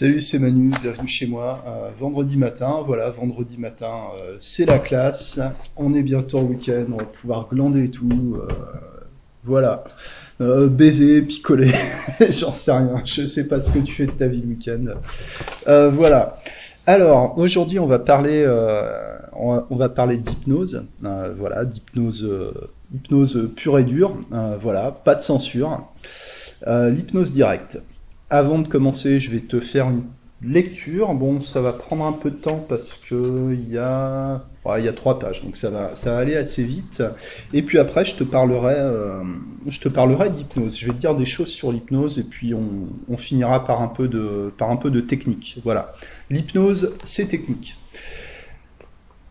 Salut, c'est Manu, bienvenue chez moi. Euh, vendredi matin, voilà, vendredi matin, euh, c'est la classe. On est bientôt en week-end, on va pouvoir glander et tout. euh, voilà. Baiser, picoler, j'en sais rien. Je sais pas ce que tu fais de ta vie le week-end. Voilà. Alors, aujourd'hui, on va parler, d'hypnose. Voilà, d'hypnose, hypnose pure et dure. Voilà, pas de censure. L'hypnose directe. Avant de commencer, je vais te faire une lecture. Bon, ça va prendre un peu de temps parce que il y a, il y a trois pages, donc ça va, ça va aller assez vite. Et puis après, je te parlerai, euh, je te parlerai d'hypnose. Je vais te dire des choses sur l'hypnose et puis on, on finira par un peu de, par un peu de technique. Voilà. L'hypnose, c'est technique.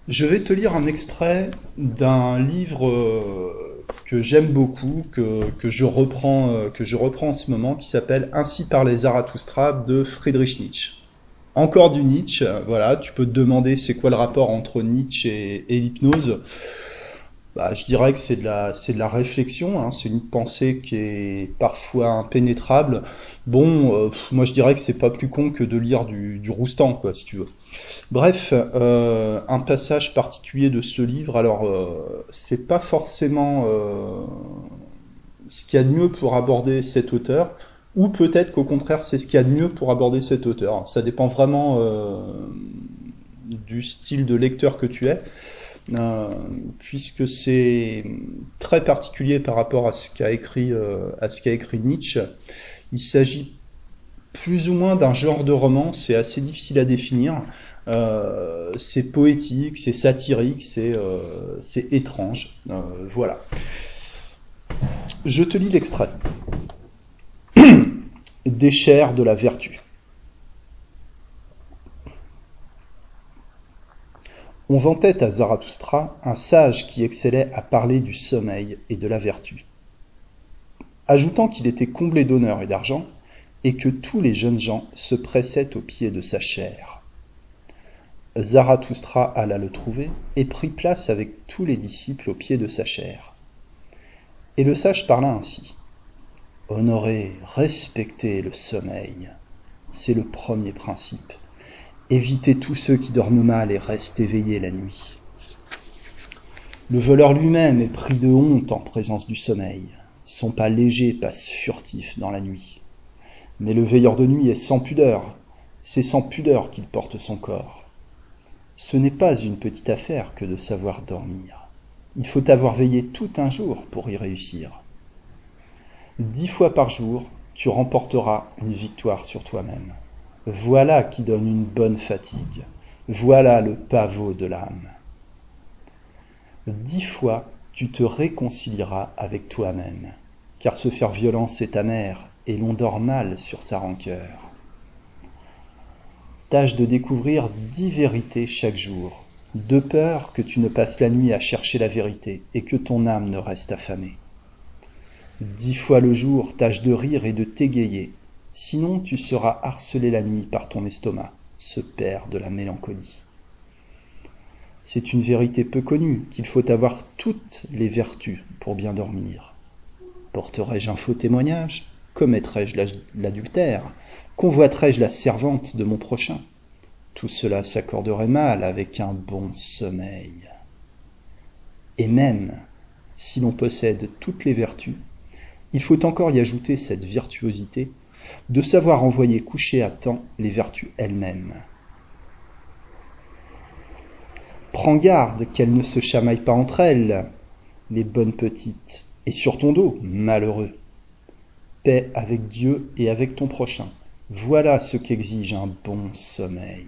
Je vais te lire un extrait d'un livre euh, que j'aime beaucoup, que, que, je reprends, euh, que je reprends en ce moment, qui s'appelle Ainsi parlait Zarathustra de Friedrich Nietzsche. Encore du Nietzsche, voilà, tu peux te demander c'est quoi le rapport entre Nietzsche et, et l'hypnose. Bah, je dirais que c'est de la, c'est de la réflexion, hein, c'est une pensée qui est parfois impénétrable. Bon, euh, moi je dirais que c'est pas plus con que de lire du, du Roustan, quoi, si tu veux. Bref, euh, un passage particulier de ce livre, alors euh, c'est pas forcément ce qu'il y a de mieux pour aborder cet auteur, ou peut-être qu'au contraire c'est ce qu'il y a de mieux pour aborder cet auteur. Ça dépend vraiment du style de lecteur que tu es, puisque c'est très particulier par rapport à ce qu'a écrit, euh, à ce qu'a écrit Nietzsche. Il s'agit plus ou moins d'un genre de roman, c'est assez difficile à définir. Euh, c'est poétique, c'est satirique, c'est euh, étrange. Euh, voilà. Je te lis l'extrait. Des chairs de la vertu. On vantait à Zarathustra un sage qui excellait à parler du sommeil et de la vertu, ajoutant qu'il était comblé d'honneur et d'argent, et que tous les jeunes gens se pressaient aux pieds de sa chair. Zarathustra alla le trouver et prit place avec tous les disciples aux pieds de sa chair. Et le sage parla ainsi. Honorer, respecter le sommeil, c'est le premier principe. Évitez tous ceux qui dorment mal et restent éveillés la nuit. Le voleur lui-même est pris de honte en présence du sommeil. Son pas léger passe furtif dans la nuit. Mais le veilleur de nuit est sans pudeur. C'est sans pudeur qu'il porte son corps. Ce n'est pas une petite affaire que de savoir dormir. Il faut avoir veillé tout un jour pour y réussir. Dix fois par jour, tu remporteras une victoire sur toi-même. Voilà qui donne une bonne fatigue. Voilà le pavot de l'âme. Dix fois, tu te réconcilieras avec toi-même, car se faire violence est amer, et l'on dort mal sur sa rancœur. Tâche de découvrir dix vérités chaque jour, de peur que tu ne passes la nuit à chercher la vérité et que ton âme ne reste affamée. Dix fois le jour, tâche de rire et de t'égayer, sinon tu seras harcelé la nuit par ton estomac, ce père de la mélancolie. C'est une vérité peu connue qu'il faut avoir toutes les vertus pour bien dormir. Porterai-je un faux témoignage? Commettrai-je l'adultère? Convoiterai-je la servante de mon prochain? Tout cela s'accorderait mal avec un bon sommeil. Et même si l'on possède toutes les vertus, il faut encore y ajouter cette virtuosité de savoir envoyer coucher à temps les vertus elles-mêmes. Prends garde qu'elles ne se chamaillent pas entre elles, les bonnes petites, et sur ton dos, malheureux. Paix avec Dieu et avec ton prochain. Voilà ce qu'exige un bon sommeil.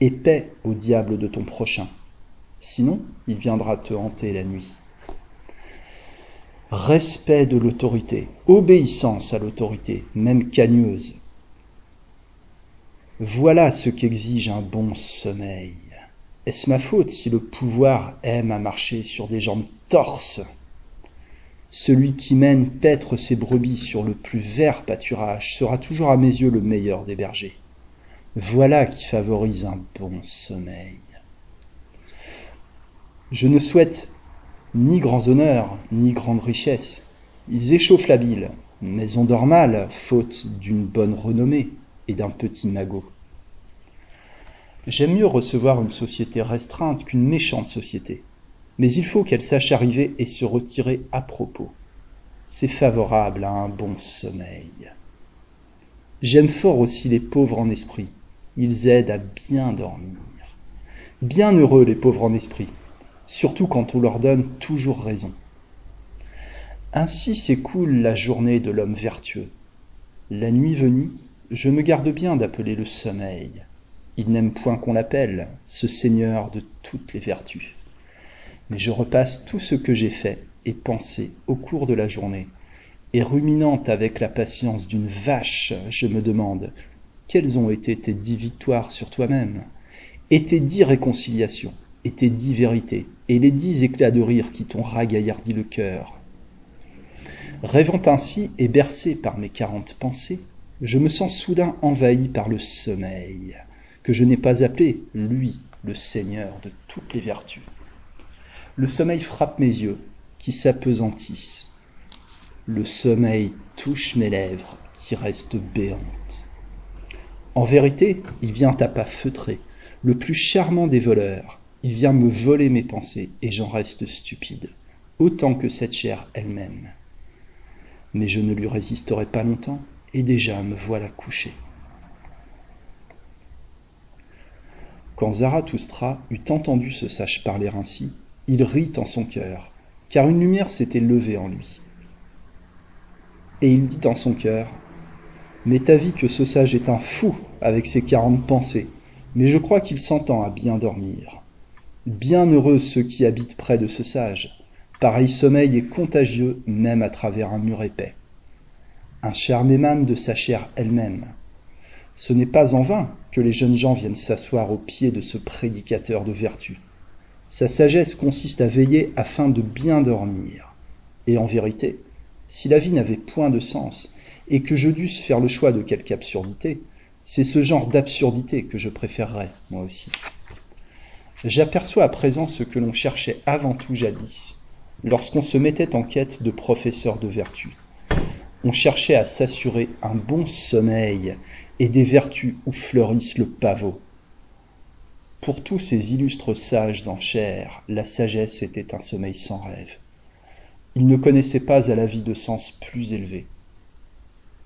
Et paix au diable de ton prochain. Sinon, il viendra te hanter la nuit. Respect de l'autorité, obéissance à l'autorité, même cagneuse. Voilà ce qu'exige un bon sommeil. Est-ce ma faute si le pouvoir aime à marcher sur des jambes torses? Celui qui mène paître ses brebis sur le plus vert pâturage sera toujours à mes yeux le meilleur des bergers. Voilà qui favorise un bon sommeil. Je ne souhaite ni grands honneurs, ni grandes richesses. Ils échauffent la bile, mais on dort mal, faute d'une bonne renommée. et d'un petit magot. J'aime mieux recevoir une société restreinte qu'une méchante société, mais il faut qu'elle sache arriver et se retirer à propos. C'est favorable à un bon sommeil. J'aime fort aussi les pauvres en esprit. Ils aident à bien dormir. Bien heureux les pauvres en esprit, surtout quand on leur donne toujours raison. Ainsi s'écoule la journée de l'homme vertueux. La nuit venue, je me garde bien d'appeler le sommeil. Il n'aime point qu'on l'appelle, ce Seigneur de toutes les vertus. Mais je repasse tout ce que j'ai fait et pensé au cours de la journée, et ruminant avec la patience d'une vache, je me demande quelles ont été tes dix victoires sur toi-même, et tes dix réconciliations, tes dix vérités, et les dix éclats de rire qui t'ont ragaillardi le cœur. Rêvant ainsi et bercé par mes quarante pensées, je me sens soudain envahi par le sommeil, que je n'ai pas appelé, lui, le Seigneur de toutes les vertus. Le sommeil frappe mes yeux, qui s'apesantissent. Le sommeil touche mes lèvres, qui restent béantes. En vérité, il vient à pas feutrés, le plus charmant des voleurs. Il vient me voler mes pensées, et j'en reste stupide, autant que cette chair elle-même. Mais je ne lui résisterai pas longtemps, et déjà me voilà couché. Quand Zarathustra eut entendu ce sage parler ainsi, il rit en son cœur, car une lumière s'était levée en lui. Et il dit en son cœur, M'est avis que ce sage est un fou avec ses quarante pensées, mais je crois qu'il s'entend à bien dormir. Bien heureux ceux qui habitent près de ce sage. Pareil sommeil est contagieux même à travers un mur épais un charme émane de sa chair elle-même. Ce n'est pas en vain que les jeunes gens viennent s'asseoir au pied de ce prédicateur de vertu. Sa sagesse consiste à veiller afin de bien dormir. Et en vérité, si la vie n'avait point de sens, et que je dusse faire le choix de quelque absurdité, c'est ce genre d'absurdité que je préférerais, moi aussi. J'aperçois à présent ce que l'on cherchait avant tout jadis, lorsqu'on se mettait en quête de professeurs de vertu on cherchait à s'assurer un bon sommeil et des vertus où fleurissent le pavot. Pour tous ces illustres sages en chair, la sagesse était un sommeil sans rêve. Ils ne connaissaient pas à la vie de sens plus élevé.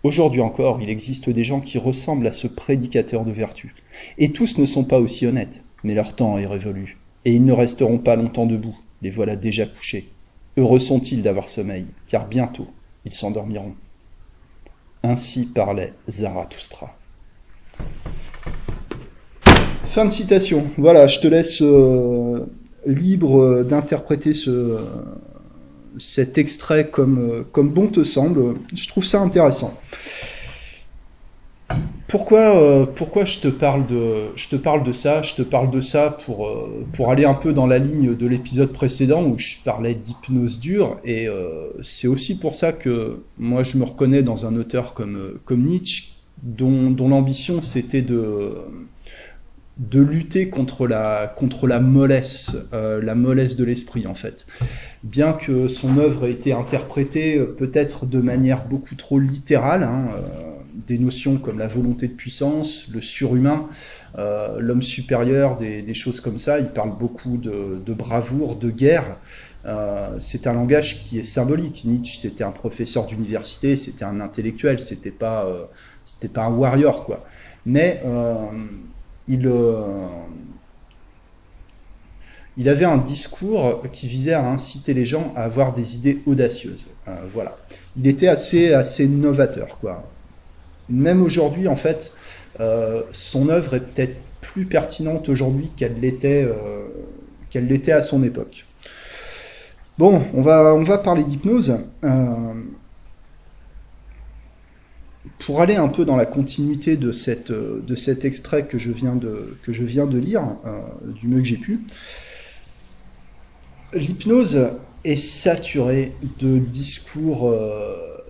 Aujourd'hui encore, il existe des gens qui ressemblent à ce prédicateur de vertu. Et tous ne sont pas aussi honnêtes, mais leur temps est révolu. Et ils ne resteront pas longtemps debout, les voilà déjà couchés. Heureux sont-ils d'avoir sommeil, car bientôt ils s'endormiront. Ainsi parlait Zarathustra. Fin de citation. Voilà, je te laisse euh, libre d'interpréter ce, cet extrait comme, comme bon te semble. Je trouve ça intéressant. Pourquoi, euh, pourquoi je, te parle de, je te parle de ça Je te parle de ça pour, euh, pour aller un peu dans la ligne de l'épisode précédent où je parlais d'hypnose dure. Et euh, c'est aussi pour ça que moi je me reconnais dans un auteur comme, comme Nietzsche, dont, dont l'ambition c'était de, de lutter contre la, contre la mollesse, la mollesse de l'esprit en fait. Bien que son œuvre ait été interprétée peut-être de manière beaucoup trop littérale, hein, des notions comme la volonté de puissance, le surhumain, euh, l'homme supérieur, des, choses comme ça. Il parle beaucoup de, bravoure, de guerre. Euh, c'est un langage qui est symbolique. Nietzsche, c'était un professeur d'université, c'était un intellectuel, c'était pas, euh, c'était pas un warrior, quoi. Mais il, il avait un discours qui visait à inciter les gens à avoir des idées audacieuses. voilà. Il était assez, assez novateur, quoi même aujourd'hui, en fait, euh, son œuvre est peut-être plus pertinente aujourd'hui qu'elle l'était euh, qu'elle l'était à son époque. Bon, on va, on va parler d'hypnose. Euh, pour aller un peu dans la continuité de, cette, de cet extrait que je viens de, que je viens de lire, du mieux que j'ai pu, l'hypnose est saturée de discours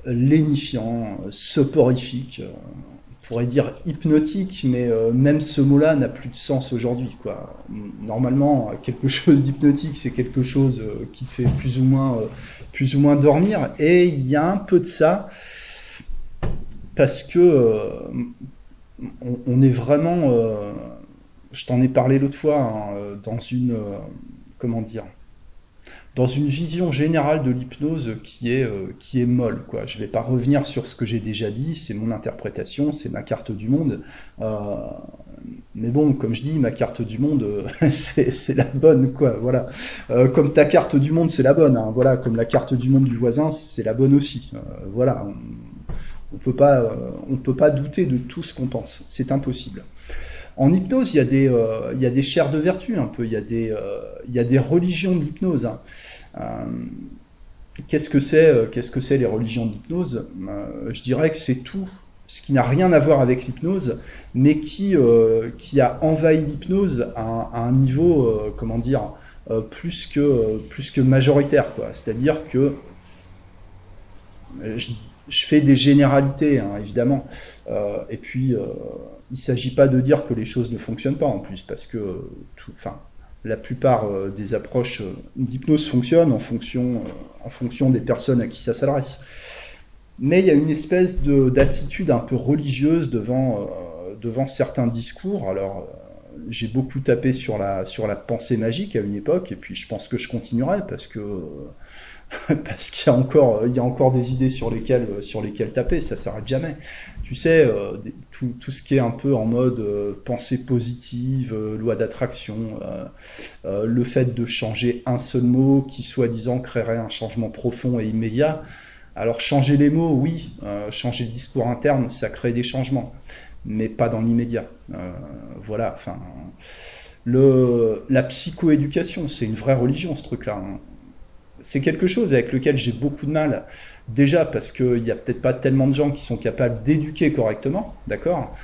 lénifiant, soporifique, euh, on pourrait dire hypnotique, mais euh, même ce mot-là n'a plus de sens aujourd'hui. Quoi. Normalement, quelque chose d'hypnotique, c'est quelque chose euh, qui te fait plus ou moins, plus ou moins dormir, et il y a un peu de ça, parce que on, est vraiment, je t'en ai parlé l'autre fois, hein, dans une, comment dire, dans une vision générale de l'hypnose qui est, euh, qui est molle. Quoi. Je ne vais pas revenir sur ce que j'ai déjà dit, c'est mon interprétation, c'est ma carte du monde. Euh, mais bon, comme je dis, ma carte du monde, euh, c'est la bonne, quoi. Voilà. comme ta carte du monde, c'est la bonne. Hein. Voilà. Comme la carte du monde du voisin, c'est la bonne aussi. voilà. On ne peut, pas, on peut pas douter de tout ce qu'on pense. C'est impossible. En hypnose, il y a des, il y a des chairs de vertu un peu. Il y a des, il y a des religions de l'hypnose. Hein. Euh, qu'est-ce que c'est euh, Qu'est-ce que c'est les religions d'hypnose? Euh, Je dirais que c'est tout ce qui n'a rien à voir avec l'hypnose, mais qui, qui a envahi l'hypnose à, un niveau, comment dire, plus, que, plus que majoritaire. C'est-à-dire que je, fais des généralités, hein, évidemment, et puis il ne s'agit pas de dire que les choses ne fonctionnent pas en plus, parce que, enfin, la plupart euh, des approches euh, d'hypnose fonctionnent en fonction, euh, en fonction des personnes à qui ça s'adresse. Mais il y a une espèce d'attitude un peu religieuse devant, devant certains discours. Alors, j'ai beaucoup tapé sur la, sur la pensée magique à une époque, et puis je pense que je continuerai parce que parce qu'il y a encore il y a encore des idées sur lesquelles sur lesquelles taper, ça s'arrête jamais. Tu sais, tout, tout, ce qui est un peu en mode pensée positive, loi d'attraction, euh, le fait de changer un seul mot qui soi-disant créerait un changement profond et immédiat. Alors changer les mots, oui, euh, changer le discours interne, ça crée des changements, mais pas dans l'immédiat. Euh, voilà, enfin, la psychoéducation, c'est une vraie religion ce truc-là. Hein. C'est quelque chose avec lequel j'ai beaucoup de mal. Déjà parce qu'il n'y a peut-être pas tellement de gens qui sont capables d'éduquer correctement, d'accord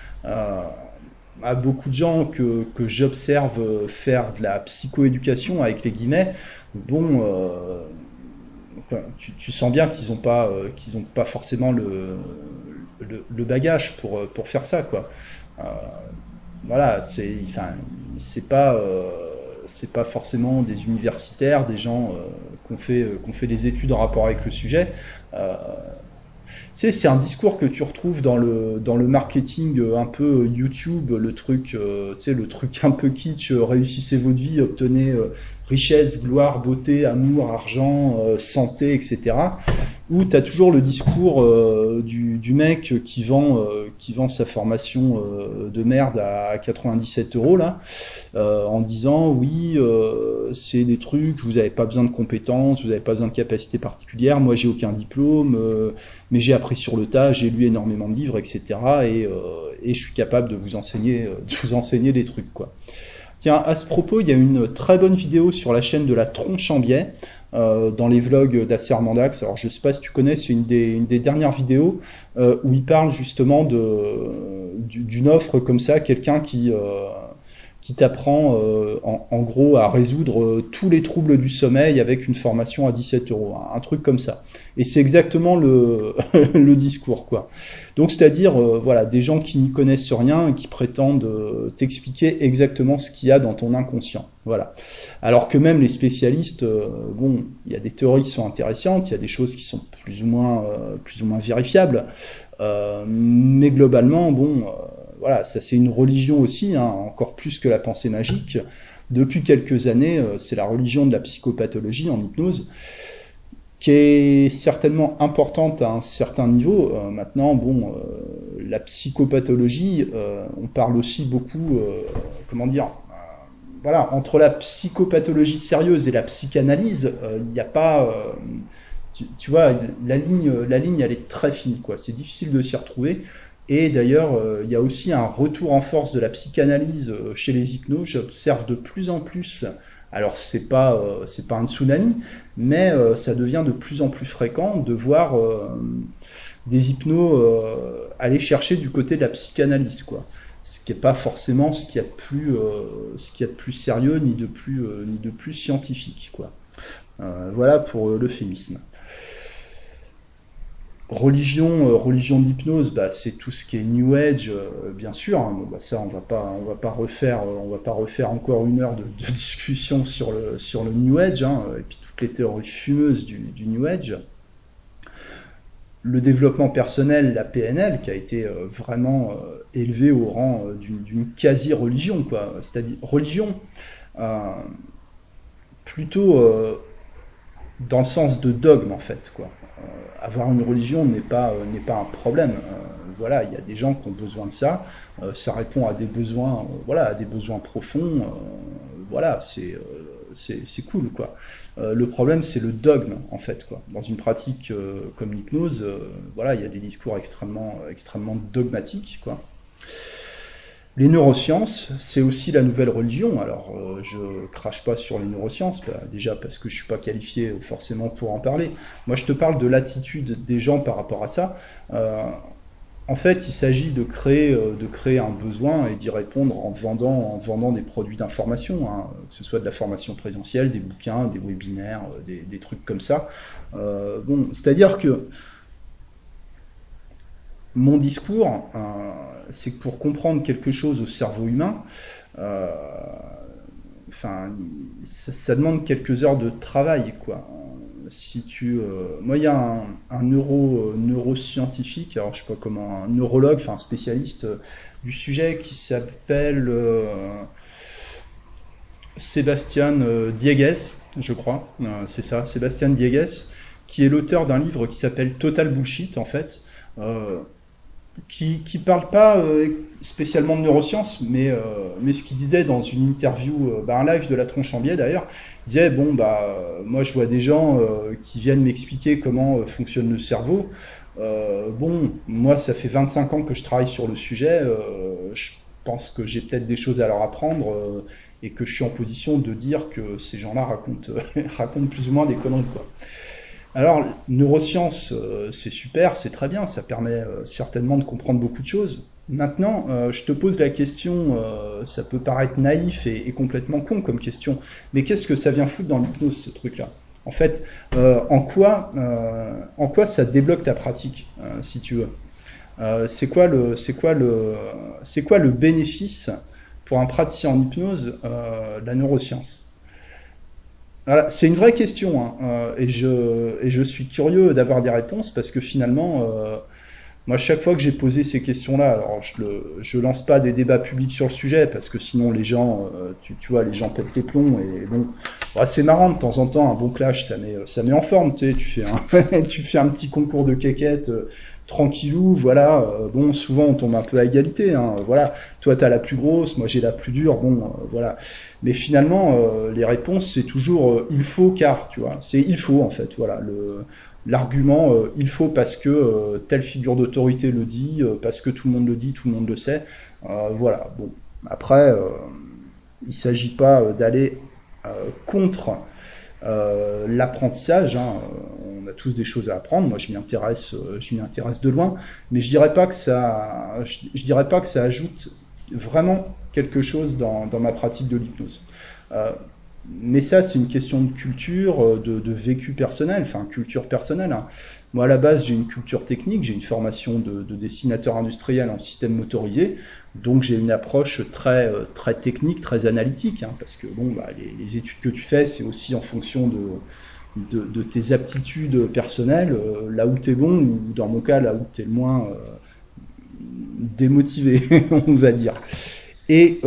à beaucoup de gens que, que j'observe faire de la psychoéducation avec les guillemets, bon, euh, tu, sens bien qu'ils n'ont pas, euh, qu'ils pas forcément le, le, bagage pour, pour faire ça, quoi. Euh, voilà, c'est, enfin, pas, euh, c'est pas forcément des universitaires, des gens euh, qui ont fait, qu'on fait des études en rapport avec le sujet. C'est un discours que tu retrouves dans le, marketing euh, un peu euh, YouTube, le truc, euh, le truc un peu kitsch, réussissez votre vie, obtenez richesse, gloire, beauté, amour, argent, santé, etc. Où tu as toujours le discours du, du, mec qui vend, vend sa formation de merde à 97 euros, là, en disant oui, c'est des trucs, vous n'avez pas besoin de compétences, vous n'avez pas besoin de capacités particulières, moi j'ai aucun diplôme, mais j'ai appris sur le tas, j'ai lu énormément de livres, etc. Et, euh, je suis capable de vous enseigner, euh, de vous enseigner des trucs, quoi. Tiens, à ce propos, il y a une très bonne vidéo sur la chaîne de la Tronche en biais, euh, dans les vlogs d'Acer Mandax. Alors, je sais pas si tu connais, c'est une des, dernières vidéos euh, où il parle justement d'une offre comme ça, quelqu'un qui euh, qui t'apprend euh, en, en, gros à résoudre euh, tous les troubles du sommeil avec une formation à 17 euros, un, truc comme ça. Et c'est exactement le, le discours, quoi. Donc c'est-à-dire, euh, voilà, des gens qui n'y connaissent rien qui prétendent t'expliquer exactement ce qu'il y a dans ton inconscient. Voilà. Alors que même les spécialistes, bon, il y a des théories qui sont intéressantes, il y a des choses qui sont plus ou moins, plus ou moins vérifiables, mais globalement, bon voilà, ça c'est une religion aussi, hein, encore plus que la pensée magique. Depuis quelques années, euh, c'est la religion de la psychopathologie en hypnose, qui est certainement importante à un certain niveau. Euh, maintenant, bon, euh, la psychopathologie, on parle aussi beaucoup, comment dire, voilà, entre la psychopathologie sérieuse et la psychanalyse, il n'y a pas, tu, tu, vois, la ligne, la ligne, elle est très fine, quoi. C'est difficile de s'y retrouver. Et d'ailleurs, euh, il y a aussi un retour en force de la psychanalyse euh, chez les hypnos. J'observe de plus en plus, alors c'est pas euh, pas un tsunami, mais ça devient de plus en plus fréquent de voir des hypnos aller chercher du côté de la psychanalyse, quoi. Ce qui n'est pas forcément ce qu'il y a de plus a plus sérieux ni de plus ni de plus scientifique, quoi. voilà pour l'euphémisme. Religion, euh, religion de l'hypnose, bah, c'est tout ce qui est New Age, euh, bien sûr. Hein. bah, ça, on va pas, on va pas refaire, euh, on va pas refaire encore une heure de, discussion sur le sur le New Age, hein, et puis toutes les théories fumeuses du, du New Age. le développement personnel, la PNL, qui a été vraiment euh, élevé au rang d'une quasi-religion, quoi. C'est-à-dire religion, plutôt dans le sens de dogme, en fait, quoi. Avoir une religion n'est pas, n'est pas un problème. voilà, il y a des gens qui ont besoin de ça. ça répond à des besoins, voilà, à des besoins profonds. voilà, c'est c'est cool, quoi. Euh, le problème, c'est le dogme, en fait, quoi. Dans une pratique euh, comme l'hypnose, euh, voilà, il y a des discours extrêmement, extrêmement dogmatiques, quoi. Les neurosciences, c'est aussi la nouvelle religion. Alors, je crache pas sur les neurosciences, bah, déjà parce que je suis pas qualifié forcément pour en parler. Moi, je te parle de l'attitude des gens par rapport à ça. En fait, il s'agit de créer, euh, de créer un besoin et d'y répondre en vendant, en vendant des produits d'information, hein, que ce soit de la formation présentielle, des bouquins, des webinaires, euh, des, trucs comme ça. Euh, bon, c'est-à-dire que mon discours, c'est que pour comprendre quelque chose au cerveau humain, enfin, ça, demande quelques heures de travail, quoi. Si tu, euh, moi, il y a un, neuro, euh, neuroscientifique, alors je sais pas comment, un neurologue, un spécialiste euh, du sujet qui s'appelle Sébastien Diegues, je crois, c'est ça, Sébastien Diegues, qui est l'auteur d'un livre qui s'appelle Total Bullshit, en fait, qui, qui parle pas spécialement de neurosciences, mais, mais ce qu'il disait dans une interview, bah, un live de la tronche en biais d'ailleurs, disait bon bah moi je vois des gens euh, qui viennent m'expliquer comment euh, fonctionne le cerveau. Euh, bon, moi ça fait 25 ans que je travaille sur le sujet. je pense que j'ai peut-être des choses à leur apprendre et que je suis en position de dire que ces gens-là racontent, racontent plus ou moins des conneries quoi. Alors, neurosciences, c'est super, c'est très bien, ça permet certainement de comprendre beaucoup de choses. Maintenant, euh, je te pose la question, euh, ça peut paraître naïf et, complètement con comme question, mais qu'est-ce que ça vient foutre dans l'hypnose, ce truc-là? En fait, euh, en, quoi, ça débloque ta pratique, si tu veux? C'est quoi le bénéfice pour un praticien en hypnose de la neuroscience? Voilà, c'est une vraie question, hein, et, je, et je suis curieux d'avoir des réponses parce que finalement, moi, chaque fois que j'ai posé ces questions-là, alors je le, je lance pas des débats publics sur le sujet parce que sinon les gens, euh, tu, tu, vois, les gens pètent les plombs et bon, bah, c'est marrant de temps en temps un bon clash, ça met, ça met en forme, tu sais, tu fais un, tu fais un petit concours de quéquettes euh, tranquillou, voilà. Euh, bon, souvent on tombe un peu à égalité, hein, voilà. Toi t'as la plus grosse, moi j'ai la plus dure, bon, voilà. Mais finalement, les réponses c'est toujours il faut car, tu vois, c'est il faut en fait, voilà. L'argument euh, il faut parce que euh, telle figure d'autorité le dit, euh, parce que tout le monde le dit, tout le monde le sait. voilà. Bon, après, il s'agit pas d'aller contre l'apprentissage. Hein. On a tous des choses à apprendre. Moi, je m'y intéresse, je m'y intéresse de loin, mais je dirais pas que ça, je, dirais pas que ça ajoute vraiment quelque chose dans, ma pratique de l'hypnose mais ça, c'est une question de culture, euh, de, vécu personnel, enfin culture personnelle. Hein. Moi, à la base, j'ai une culture technique, j'ai une formation de, dessinateur industriel en système motorisé, donc j'ai une approche très, euh, très technique, très analytique, hein, parce que bon, bah, les, études que tu fais, c'est aussi en fonction de, tes aptitudes personnelles, euh, là où tu es bon, ou dans mon cas, là où tu es le moins démotivé, on va dire. Et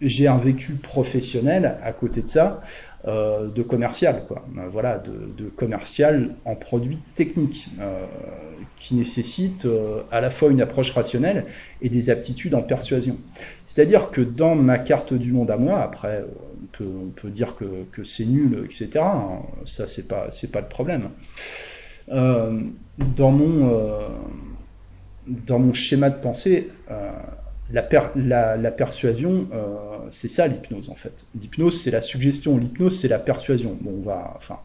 j'ai un vécu professionnel à côté de ça, euh, de commercial, quoi. Euh, voilà, de, commercial en produits techniques, euh, qui nécessitent à la fois une approche rationnelle et des aptitudes en persuasion. C'est-à-dire que dans ma carte du monde à moi, après, on peut, dire que, c'est nul, etc. Hein, ça, c'est pas, c'est pas le problème. dans mon dans mon schéma de pensée, la, persuasion, euh, c'est ça l'hypnose en fait. L'hypnose, c'est la suggestion. L'hypnose, c'est la persuasion. Bon, on va, enfin,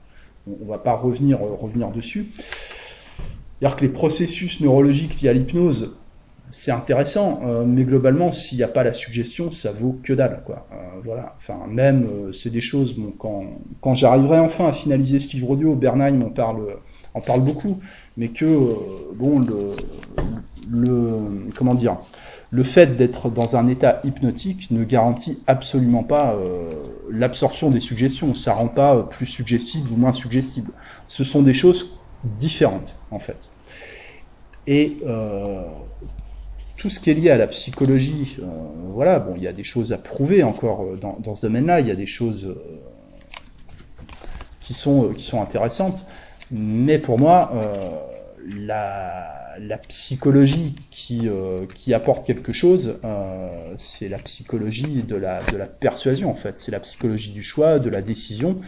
on, va pas revenir, euh, revenir dessus. C'est-à-dire que les processus neurologiques liés à l'hypnose, c'est intéressant, euh, mais globalement, s'il n'y a pas la suggestion, ça vaut que dalle, quoi. voilà. Enfin, même, c'est des choses. Bon, quand, quand j'arriverai enfin à finaliser ce livre audio, Bernheim en parle, en parle beaucoup, mais que, bon, le, le, comment dire le fait d'être dans un état hypnotique ne garantit absolument pas euh, l'absorption des suggestions. Ça rend pas plus suggestible ou moins suggestible. Ce sont des choses différentes, en fait. Et euh, tout ce qui est lié à la psychologie, euh, voilà, bon, il y a des choses à prouver encore euh, dans, dans ce domaine-là, il y a des choses euh, qui, sont, qui sont intéressantes, mais pour moi, la, la, psychologie qui, qui apporte quelque chose, c'est la psychologie de la, de la persuasion, en fait, c'est la psychologie du choix, de la décision,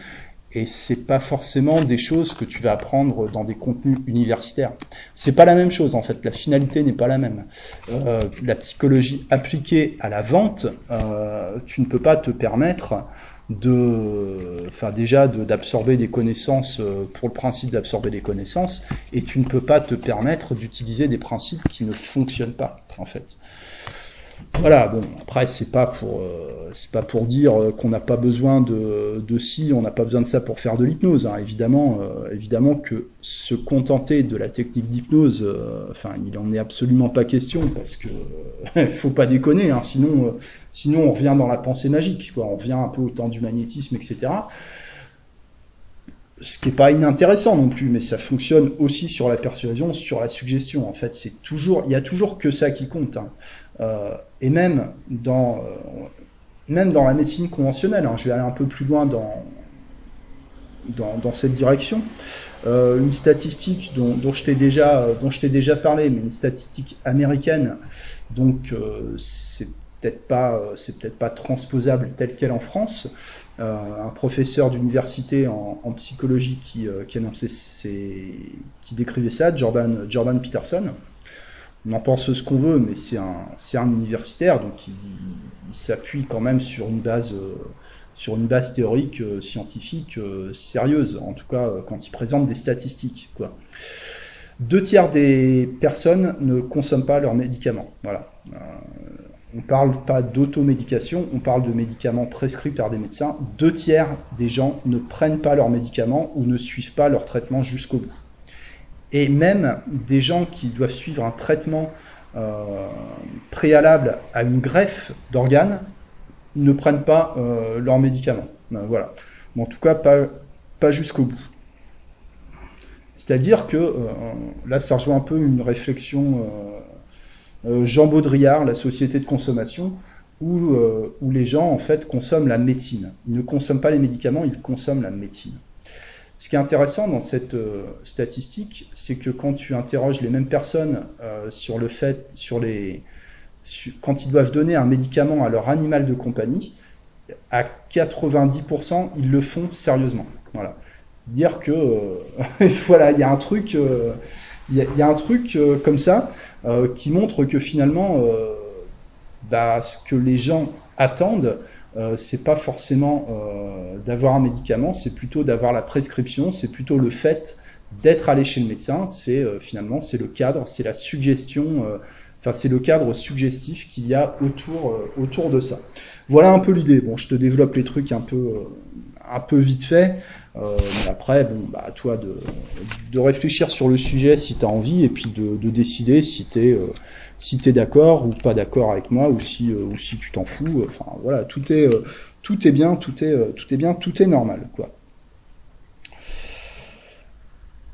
et c'est pas forcément des choses que tu vas apprendre dans des contenus universitaires. C'est pas la même chose en fait. La finalité n'est pas la même. Euh, la psychologie appliquée à la vente, euh, tu ne peux pas te permettre de, enfin déjà d'absorber des connaissances euh, pour le principe d'absorber des connaissances, et tu ne peux pas te permettre d'utiliser des principes qui ne fonctionnent pas en fait. Voilà, bon, après, c'est pas pour, euh, pas pour dire euh, qu'on n'a pas besoin de, de ci, on n'a pas besoin de ça pour faire de l'hypnose. Hein. Évidemment, euh, évidemment que se contenter de la technique d'hypnose, enfin, il en est absolument pas question parce que faut pas déconner, hein, sinon, sinon on revient dans la pensée magique, quoi. On revient un peu au temps du magnétisme, etc. Ce qui est pas inintéressant non plus, mais ça fonctionne aussi sur la persuasion, sur la suggestion. En fait, c'est toujours, il y a toujours que ça qui compte. Hein. Euh, et même dans, euh, même dans la médecine conventionnelle, hein, je vais aller un peu plus loin dans, dans, cette direction. Euh, une statistique dont, dont je t'ai déjà, déjà parlé, mais une statistique américaine, donc euh, c'est peut-être pas, c'est peut-être pas transposable tel quel en France. Un professeur d'université en, psychologie qui, qui annonçait, qui décrivait ça, Jordan, Jordan Peterson on en pense ce qu'on veut, mais c'est un, universitaire, donc il, s'appuie quand même sur une base, euh, théorique, euh, scientifique euh, sérieuse, en tout cas quand il présente des statistiques. Deux tiers des personnes ne consomment pas leurs médicaments. Voilà. on parle pas d'automédication, on parle de médicaments prescrits par des médecins. Deux tiers des gens ne prennent pas leurs médicaments ou ne suivent pas leur traitement jusqu'au bout et même des gens qui doivent suivre un traitement euh, préalable à une greffe d'organes ne prennent pas euh, leurs médicaments. Ben, voilà. en tout cas, pas, jusqu'au bout. C'est-à-dire que, euh, là, ça rejoint un peu une réflexion Jean Baudrillard, la société de consommation, où, où les gens, en fait, consomment la médecine. Ils ne consomment pas les médicaments, ils consomment la médecine. Ce qui est intéressant dans cette euh, statistique, c'est que quand tu interroges les mêmes personnes euh, sur le fait, sur les, quand ils doivent donner un médicament à leur animal de compagnie, à 90%, ils le font sérieusement. Voilà. Dire que, euh, voilà, il y a un truc, il y, a un truc comme ça qui montre que finalement, bah, ce que les gens attendent, euh, c'est pas forcément euh, d'avoir un médicament, c'est plutôt d'avoir la prescription, c'est plutôt le fait d'être allé chez le médecin, c'est euh, finalement c'est le cadre, c'est la suggestion, enfin c'est le cadre suggestif qu'il y a autour autour de ça. Voilà un peu l'idée. Bon, je te développe les trucs un peu un peu vite fait. mais après, bon, bah, à toi de, de réfléchir sur le sujet si tu as envie et puis de, de décider si tu es si tu es d'accord ou pas d'accord avec moi ou si, euh, ou si tu t'en fous. Euh, enfin voilà, tout est, euh, tout est bien, tout est, tout est bien, tout est normal.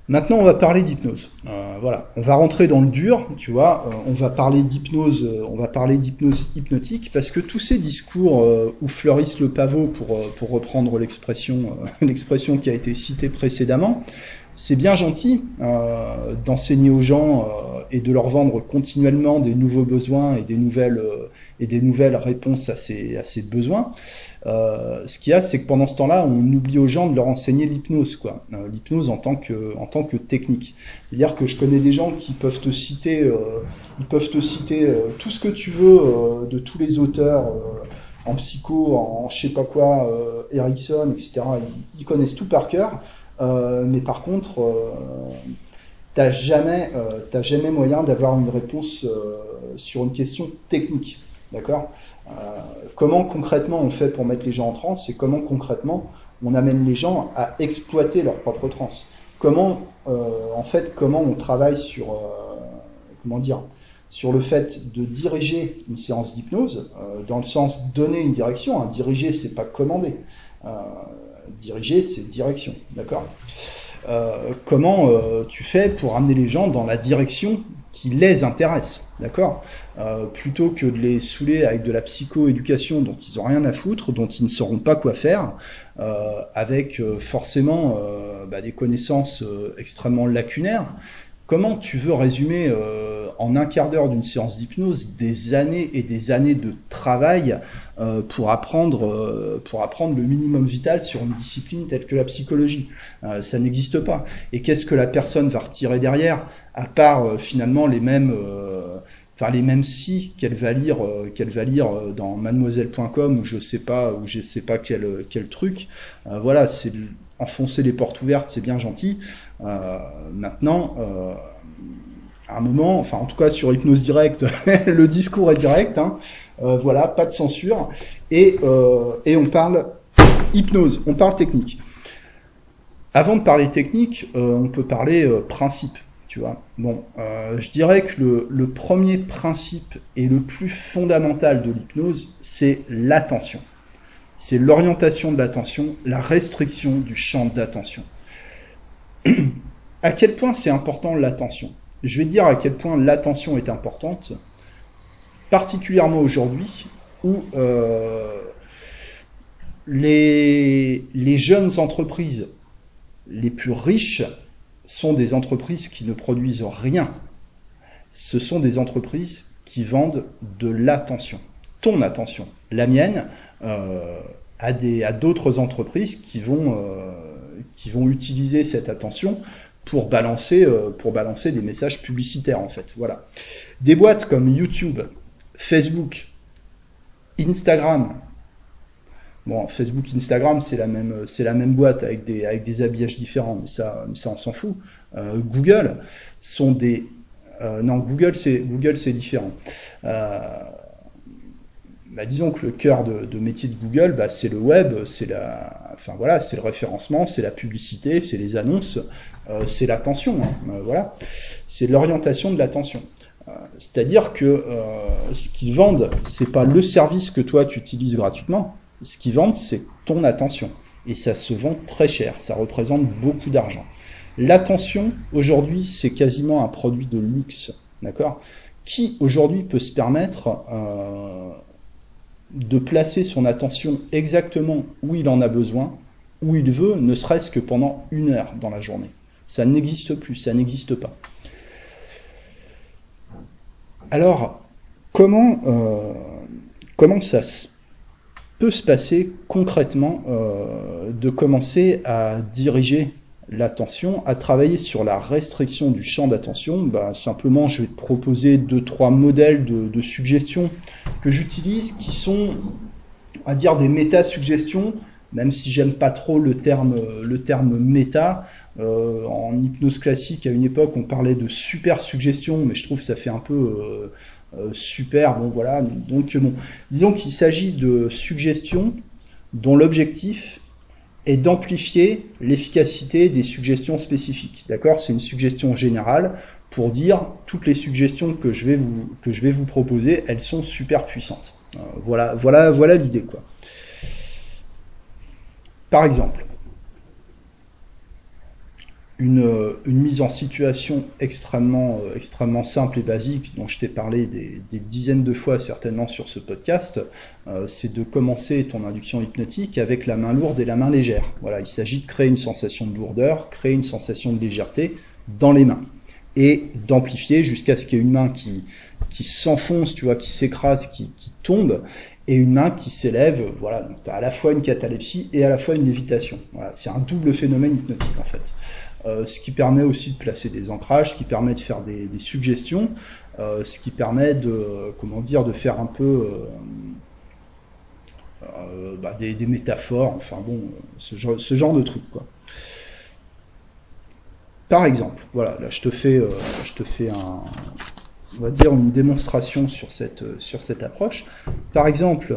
Maintenant, on va parler d'hypnose. voilà, on va rentrer dans le dur, tu vois. on va parler d'hypnose, on va parler d'hypnose hypnotique parce que tous ces discours où fleurissent le pavot, pour, pour reprendre l'expression, l'expression qui a été citée précédemment, c'est bien gentil euh, d'enseigner aux gens euh, et de leur vendre continuellement des nouveaux besoins et des nouvelles, euh, et des nouvelles réponses à ces, à ces besoins. Ce qu'il y a, c'est que pendant ce temps-là, on oublie aux gens de leur enseigner l'hypnose, quoi. L'hypnose en tant que, en tant que technique. C'est-à-dire que je connais des gens qui peuvent te citer, ils peuvent te citer tout ce que tu veux de tous les auteurs en psycho, en je sais pas quoi, Erickson, etc. Ils connaissent tout par cœur. Euh, mais par contre, euh, t'as jamais, euh, jamais moyen d'avoir une réponse sur une question technique, d'accord? Comment concrètement on fait pour mettre les gens en transe et comment concrètement on amène les gens à exploiter leur propre transe? Comment, en fait, comment on travaille sur, comment dire, sur le fait de diriger une séance d'hypnose, dans le sens donner une direction. Hein. Diriger, c'est pas commander. Diriger, c'est direction, d'accord? Comment tu fais pour amener les gens dans la direction qui les intéresse, d'accord? Plutôt que de les saouler avec de la psycho-éducation dont ils n'ont rien à foutre, dont ils ne sauront pas quoi faire, avec forcément bah, des connaissances extrêmement lacunaires, Comment tu veux résumer euh, en un quart d'heure d'une séance d'hypnose des années et des années de travail euh, pour apprendre euh, pour apprendre le minimum vital sur une discipline telle que la psychologie. Ça n'existe pas. Et qu'est-ce que la personne va retirer derrière à part finalement les mêmes enfin les mêmes si qu'elle va lire qu'elle va lire dans mademoiselle.com ou je sais pas ou je sais pas quel quel truc. Voilà c'est enfoncer les portes ouvertes c'est bien gentil. Euh, maintenant, euh, un moment, enfin en tout cas sur Hypnose Direct, le discours est direct, hein, euh, voilà, pas de censure, et, et on parle hypnose, on parle technique. Avant de parler technique, on peut parler principe, tu vois. Bon, je dirais que le, le, premier principe et le plus fondamental de l'hypnose, c'est l'attention. C'est l'orientation de l'attention, la restriction du champ d'attention. à quel point c'est important l'attention? Je vais dire à quel point l'attention est importante, particulièrement aujourd'hui où euh, les, jeunes entreprises les plus riches sont des entreprises qui ne produisent rien. Ce sont des entreprises qui vendent de l'attention, ton attention. La mienne euh, à d'autres entreprises euh, qui vont utiliser cette attention pour balancer, euh, pour balancer des messages publicitaires en fait. Voilà. Des boîtes comme YouTube, Facebook, Instagram. Bon, Facebook, Instagram, c'est la même, c'est la même boîte avec des, avec des habillages différents, mais ça, ça on s'en fout. Euh, Google sont des, euh, non, Google c'est, Google c'est différent. Bah, disons que le cœur de, métier de Google, bah, c'est le web, c'est la, enfin voilà, c'est le référencement, c'est la publicité, c'est les annonces, euh, c'est l'attention, hein, euh, voilà, c'est l'orientation de l'attention. Euh, c'est-à-dire que ce qu'ils vendent, c'est pas le service que toi tu utilises gratuitement. Ce qu'ils vendent, c'est ton attention, et ça se vend très cher. Ça représente beaucoup d'argent. L'attention aujourd'hui, c'est quasiment un produit de luxe, d'accord? Qui aujourd'hui peut se permettre de placer son attention exactement où il en a besoin, où il veut, ne serait-ce que pendant une heure dans la journée? Ça n'existe plus, ça n'existe pas. Alors, comment, euh, comment ça peut se passer concrètement euh, de commencer à diriger l'attention, à travailler sur la restriction du champ d'attention, bah, simplement je vais te proposer deux, trois modèles de, suggestions que j'utilise qui sont, à dire, des méta-suggestions, même si j'aime pas trop le terme, le terme méta. Euh, en hypnose classique, à une époque, on parlait de super suggestions, mais je trouve que ça fait un peu euh, euh, super. Bon, voilà. Donc, bon, disons qu'il s'agit de suggestions dont l'objectif et d'amplifier l'efficacité des suggestions spécifiques. D'accord? C'est une suggestion générale pour dire toutes les suggestions que je vais vous, que je vais vous proposer, elles sont super puissantes. Voilà, voilà, voilà l'idée quoi. Par exemple, une, mise en situation extrêmement, euh, extrêmement simple et basique, dont je t'ai parlé des, dizaines de fois certainement sur ce podcast, euh, c'est de commencer ton induction hypnotique avec la main lourde et la main légère. Voilà, il s'agit de créer une sensation de lourdeur, créer une sensation de légèreté dans les mains et d'amplifier jusqu'à ce qu'il y ait une main qui, s'enfonce, tu vois, qui s'écrase, qui, qui tombe, et une main qui s'élève. Voilà, donc tu as à la fois une catalepsie et à la fois une lévitation. Voilà, c'est un double phénomène hypnotique en fait. Euh, ce qui permet aussi de placer des ancrages, ce qui permet de faire des, suggestions, euh, ce qui permet de, comment dire, de faire un peu euh, bah, des, métaphores, enfin bon, ce genre, de trucs quoi. Par exemple, voilà, là je te fais, je te fais un, on va dire une démonstration sur cette, sur cette approche. Par exemple,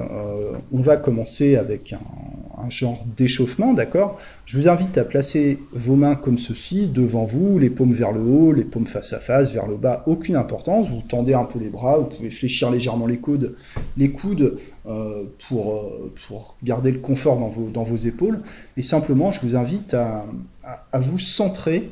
on va commencer avec un, genre d'échauffement, d'accord? Je vous invite à placer vos mains comme ceci, devant vous, les paumes vers le haut, les paumes face à face, vers le bas, aucune importance. Vous tendez un peu les bras, vous pouvez fléchir légèrement les coudes, les coudes euh, pour, euh, pour garder le confort dans vos, dans vos épaules. Et simplement, je vous invite à, à, vous centrer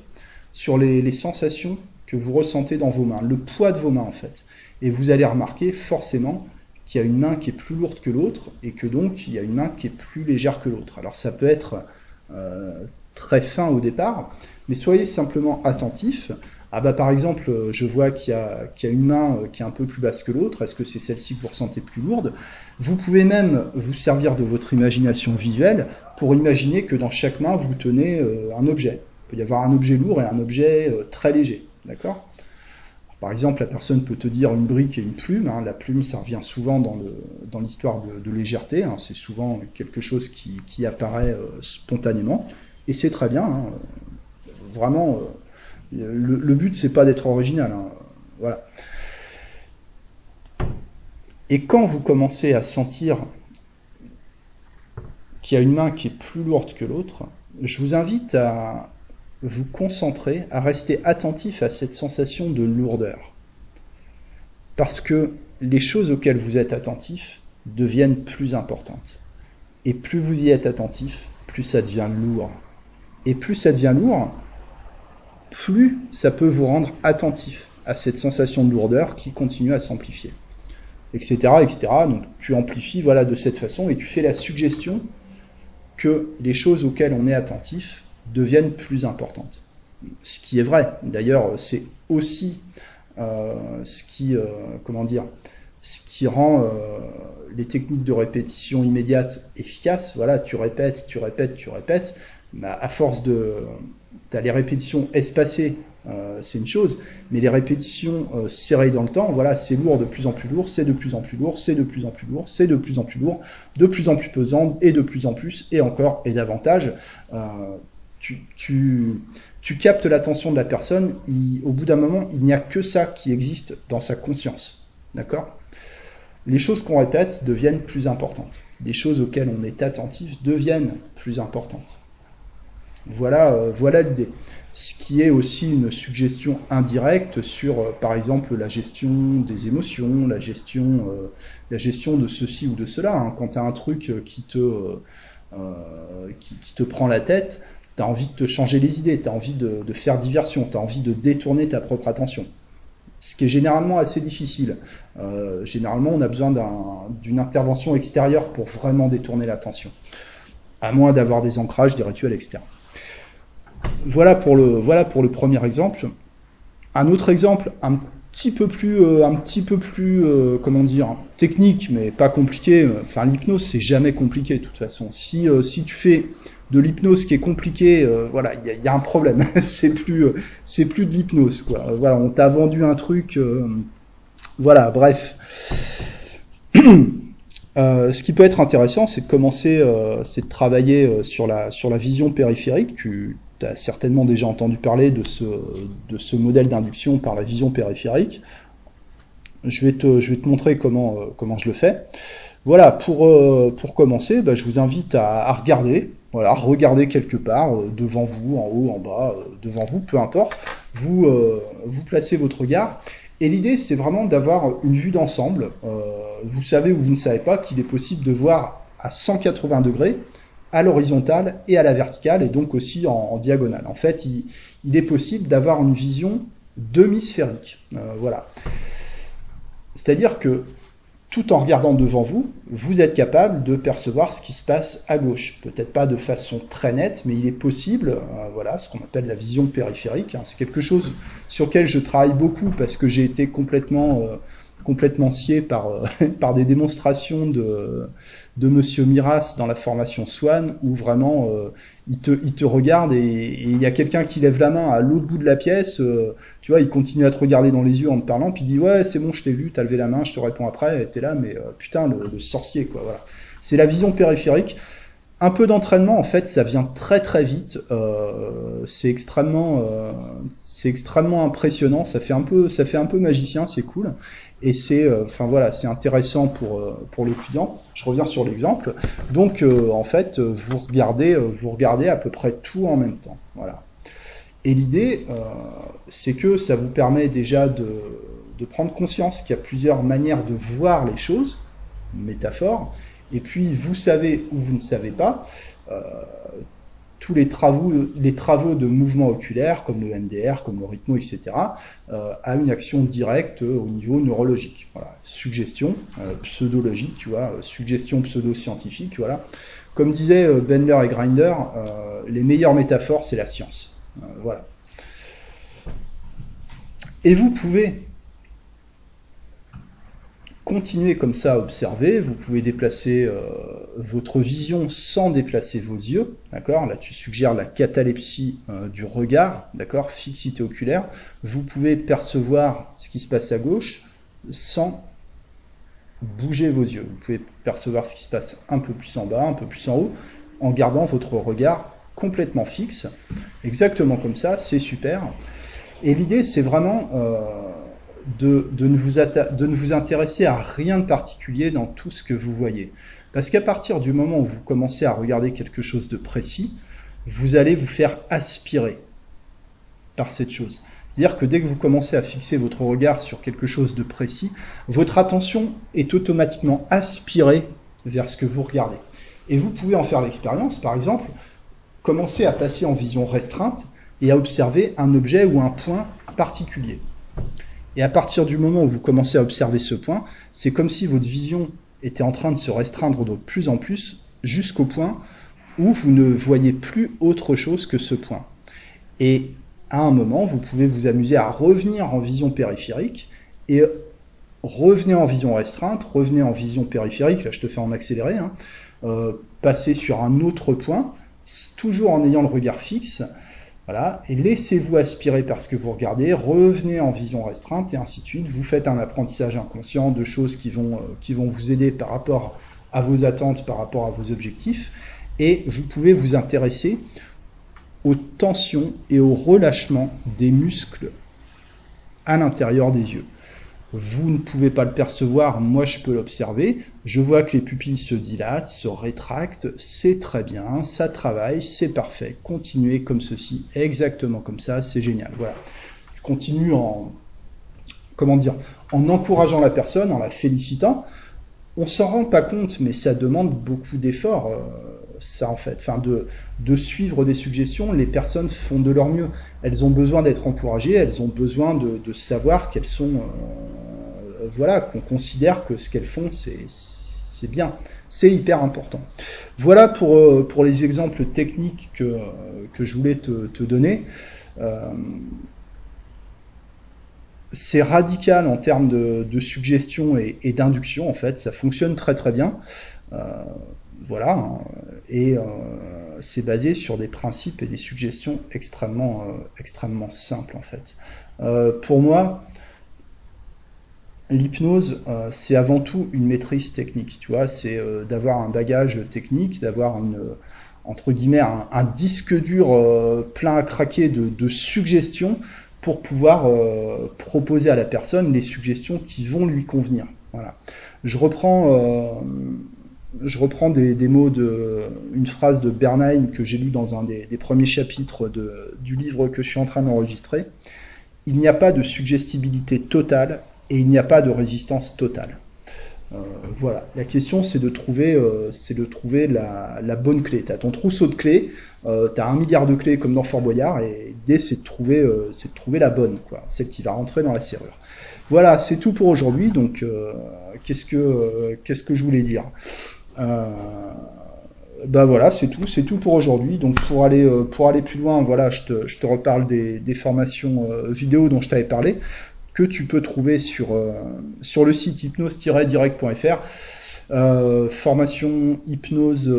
sur les sensations que vous ressentez dans vos mains, le poids de vos mains en fait. Et vous allez remarquer forcément qu'il y a une main qui est plus lourde que l'autre et que donc il y a une main qui est plus légère que l'autre. Alors ça peut être euh, très fin au départ, mais soyez simplement attentif. Ah bah par exemple, je vois qu'il y, y, a une main euh, qui est un peu plus basse que l'autre. Est-ce que c'est celle-ci que vous ressentez plus lourde? Vous pouvez même vous servir de votre imagination visuelle pour imaginer que dans chaque main vous tenez euh, un objet. Il peut y avoir un objet lourd et un objet très léger. D'accord par exemple, la personne peut te dire une brique et une plume. Hein. La plume, ça revient souvent dans l'histoire de, légèreté. Hein. C'est souvent quelque chose qui, apparaît euh, spontanément. Et c'est très bien. Hein. Vraiment, euh, le, le, but, c'est pas d'être original. Voilà. Et quand vous commencez à sentir qu'il y a une main qui est plus lourde que l'autre, je vous invite à, vous concentrer, à rester attentif à cette sensation de lourdeur. Parce que les choses auxquelles vous êtes attentif deviennent plus importantes. Et plus vous y êtes attentif, plus ça devient lourd. Et plus ça devient lourd, plus ça peut vous rendre attentif à cette sensation de lourdeur qui continue à s'amplifier. Etc. etc. Donc tu amplifies voilà, de cette façon et tu fais la suggestion que les choses auxquelles on est attentif deviennent plus importantes. Ce qui est vrai. D'ailleurs, c'est aussi euh, ce qui, euh, ce qui rend euh, les techniques de répétition immédiate efficaces. Voilà, tu répètes, tu répètes, tu répètes. Bah, à force de, as les répétitions espacées, c'est une chose, mais les répétitions serrées dans le temps, voilà, c'est lourd, de plus en plus lourd, c'est de plus en plus lourd, c'est de plus en plus lourd, c'est de plus en plus lourd, de plus en plus pesant, et de plus en plus, et encore, et davantage tu, captes l'attention de la personne, au bout d'un moment, il n'y a que ça qui existe dans sa conscience. D'accord? Les choses qu'on répète deviennent plus importantes. Les choses auxquelles on est attentif deviennent plus importantes. Voilà, euh, voilà l'idée. Ce qui est aussi une suggestion indirecte sur, euh, par exemple, la gestion des émotions, la gestion, euh, de ceci ou de cela. Hein. Quand tu as un truc qui, te prend la tête, envie de te changer les idées, tu as envie de, faire diversion, tu as envie de détourner ta propre attention. Ce qui est généralement assez difficile. Euh, généralement, on a besoin d'une intervention extérieure pour vraiment détourner l'attention. À moins d'avoir des ancrages, des rituels externes. Voilà pour le, voilà pour le premier exemple. Un autre exemple, un petit peu plus, euh, un petit peu plus, euh, comment dire, technique, mais pas compliqué. Enfin, l'hypnose, c'est jamais compliqué de toute façon. Si, si tu fais de l'hypnose qui est compliqué, euh, voilà, il y, a un problème. c'est plus, euh, c'est plus de l'hypnose, quoi. Voilà, on t'a vendu un truc, euh, voilà, bref. ce qui peut être intéressant, c'est de commencer, c'est de travailler sur la sur la vision périphérique. Tu as certainement déjà entendu parler de ce de ce modèle d'induction par la vision périphérique. Je vais te je vais te montrer comment comment je le fais. Voilà, pour, pour commencer, bah, je vous invite à regarder voilà, regardez quelque part, euh, devant vous, en haut, en bas, euh, devant vous, peu importe. Vous, euh, vous placez votre regard. Et l'idée, c'est vraiment d'avoir une vue d'ensemble. vous savez ou vous ne savez pas qu'il est possible de voir à 180 degrés, à l'horizontale et à la verticale, et donc aussi en, diagonale. En fait, il, il est possible d'avoir une vision demi-sphérique. voilà. C'est-à-dire que tout en regardant devant vous, vous êtes capable de percevoir ce qui se passe à gauche. Peut-être pas de façon très nette, mais il est possible, euh, voilà, ce qu'on appelle la vision périphérique. Hein. C'est quelque chose sur lequel je travaille beaucoup parce que j'ai été complètement, euh, complètement scié par, euh, par des démonstrations de, de Monsieur Miras dans la formation Swan, où vraiment il te, regarde et il y a quelqu'un qui lève la main à l'autre bout de la pièce, euh, tu vois, il continue à te regarder dans les yeux en te parlant, puis il dit ouais c'est bon je t'ai vu, t'as levé la main, je te réponds après, t'es là, mais euh, putain le, sorcier quoi, voilà. C'est la vision périphérique. Un peu d'entraînement en fait, ça vient très très vite. Euh, c'est extrêmement, c'est extrêmement impressionnant. Ça fait un peu, ça fait un peu magicien, c'est cool. Et c'est euh, enfin voilà, c'est intéressant pour euh, pour le client. Je reviens sur l'exemple. Donc euh, en fait, vous regardez vous regardez à peu près tout en même temps. Voilà. Et l'idée, c'est que ça vous permet déjà de, de prendre conscience qu'il y a plusieurs manières de voir les choses, métaphore, et puis vous savez ou vous ne savez pas tous les travaux, les travaux de mouvement oculaire, comme le MDR, comme le rythmo, etc., euh, a une action directe au niveau neurologique. Voilà. Suggestion, euh, pseudologique, tu vois, euh, suggestion pseudo-scientifique, voilà. Comme disaient euh, et Grinder, les meilleures métaphores, c'est la science. voilà. Et vous pouvez continuer comme ça à observer, vous pouvez déplacer euh, votre vision sans déplacer vos yeux, d'accord? Là, tu suggères la catalepsie euh, du regard, d'accord? Fixité oculaire. Vous pouvez percevoir ce qui se passe à gauche sans bouger vos yeux. Vous pouvez percevoir ce qui se passe un peu plus en bas, un peu plus en haut, en gardant votre regard complètement fixe. Exactement comme ça, c'est super. Et l'idée, c'est vraiment... Euh, de, ne vous ne vous intéresser à rien de particulier dans tout ce que vous voyez. Parce qu'à partir du moment où vous commencez à regarder quelque chose de précis, vous allez vous faire aspirer par cette chose. C'est-à-dire que dès que vous commencez à fixer votre regard sur quelque chose de précis, votre attention est automatiquement aspirée vers ce que vous regardez. Et vous pouvez en faire l'expérience, par exemple, commencer à passer en vision restreinte et à observer un objet ou un point particulier. Et à partir du moment où vous commencez à observer ce point, c'est comme si votre vision était en train de se restreindre de plus en plus jusqu'au point où vous ne voyez plus autre chose que ce point. Et à un moment, vous pouvez vous amuser à revenir en vision périphérique et revenez en vision restreinte, revenez en vision périphérique, là je te fais en accéléré, hein, euh, passer sur un autre point, toujours en ayant le regard fixe, et laissez-vous aspirer par ce que vous regardez, revenez en vision restreinte et ainsi de suite. Vous faites un apprentissage inconscient de choses qui vont, euh, qui vont vous aider par rapport à vos attentes, par rapport à vos objectifs, et vous pouvez vous intéresser aux tensions et au relâchement des muscles à l'intérieur des yeux. Vous ne pouvez pas le percevoir, moi je peux l'observer. Je vois que les pupilles se dilatent, se rétractent, c'est très bien, ça travaille, c'est parfait. Continuez comme ceci, exactement comme ça, c'est génial. Voilà. Je continue en, comment dire, en encourageant la personne, en la félicitant. On s'en rend pas compte, mais ça demande beaucoup d'efforts. Euh, ça en fait, enfin de, suivre des suggestions, les personnes font de leur mieux. Elles ont besoin d'être encouragées, elles ont besoin de, de savoir qu'elles sont, euh, voilà, qu'on considère que ce qu'elles font, c'est bien, c'est hyper important. Voilà pour, euh, pour les exemples techniques que, que je voulais te, te donner. Euh, c'est radical en termes de, de suggestion et, d'induction, en fait, ça fonctionne très très bien. Euh, voilà, hein. et c'est basé sur des principes et des suggestions extrêmement, extrêmement simples en fait. Pour moi, l'hypnose, c'est avant tout une maîtrise technique, tu vois, c'est d'avoir un bagage technique, d'avoir une entre guillemets un, disque dur plein à craquer de, suggestions pour pouvoir proposer à la personne les suggestions qui vont lui convenir. Voilà. Je reprends je reprends des, mots de une phrase de Bernheim que j'ai lu dans un des, premiers chapitres du livre que je suis en train d'enregistrer. Il n'y a pas de suggestibilité totale et il n'y a pas de résistance totale. Euh, voilà, la question c'est de trouver, euh, de trouver la, bonne clé. Tu as ton trousseau de clés, euh, tu as un milliard de clés comme dans Fort Boyard, et l'idée c'est de, trouver, de trouver la bonne, quoi, celle qui va rentrer dans la serrure. Voilà, c'est tout pour aujourd'hui, donc qu'est-ce que, que je voulais dire? Bah voilà, c'est tout, c'est tout pour aujourd'hui. Donc pour aller pour aller plus loin, voilà, je te, je te reparle des, formations vidéo dont je t'avais parlé que tu peux trouver sur sur le site hypnose-direct.fr. formation hypnose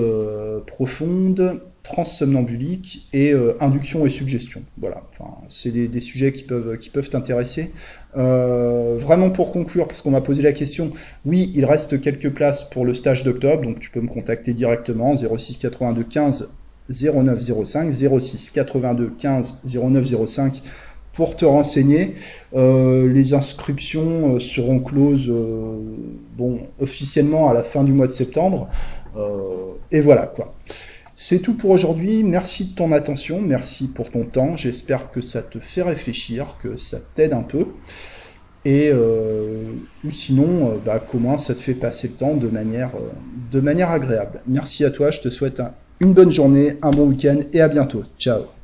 profonde, transsomnambulique et induction et suggestion. Voilà, enfin, c'est des, sujets qui peuvent qui t'intéresser. Euh, vraiment pour conclure, parce qu'on m'a posé la question, oui, il reste quelques places pour le stage d'octobre, donc tu peux me contacter directement 06 82 15 09 05, 06 82 15 09 05 pour te renseigner. les inscriptions seront closes bon, officiellement à la fin du mois de septembre. et voilà quoi. C'est tout pour aujourd'hui. Merci de ton attention, merci pour ton temps. J'espère que ça te fait réfléchir, que ça t'aide un peu. Et euh, ou sinon, euh, bah, comment ça te fait passer le temps euh, de manière agréable. Merci à toi, je te souhaite une bonne journée, un bon week-end et à bientôt. Ciao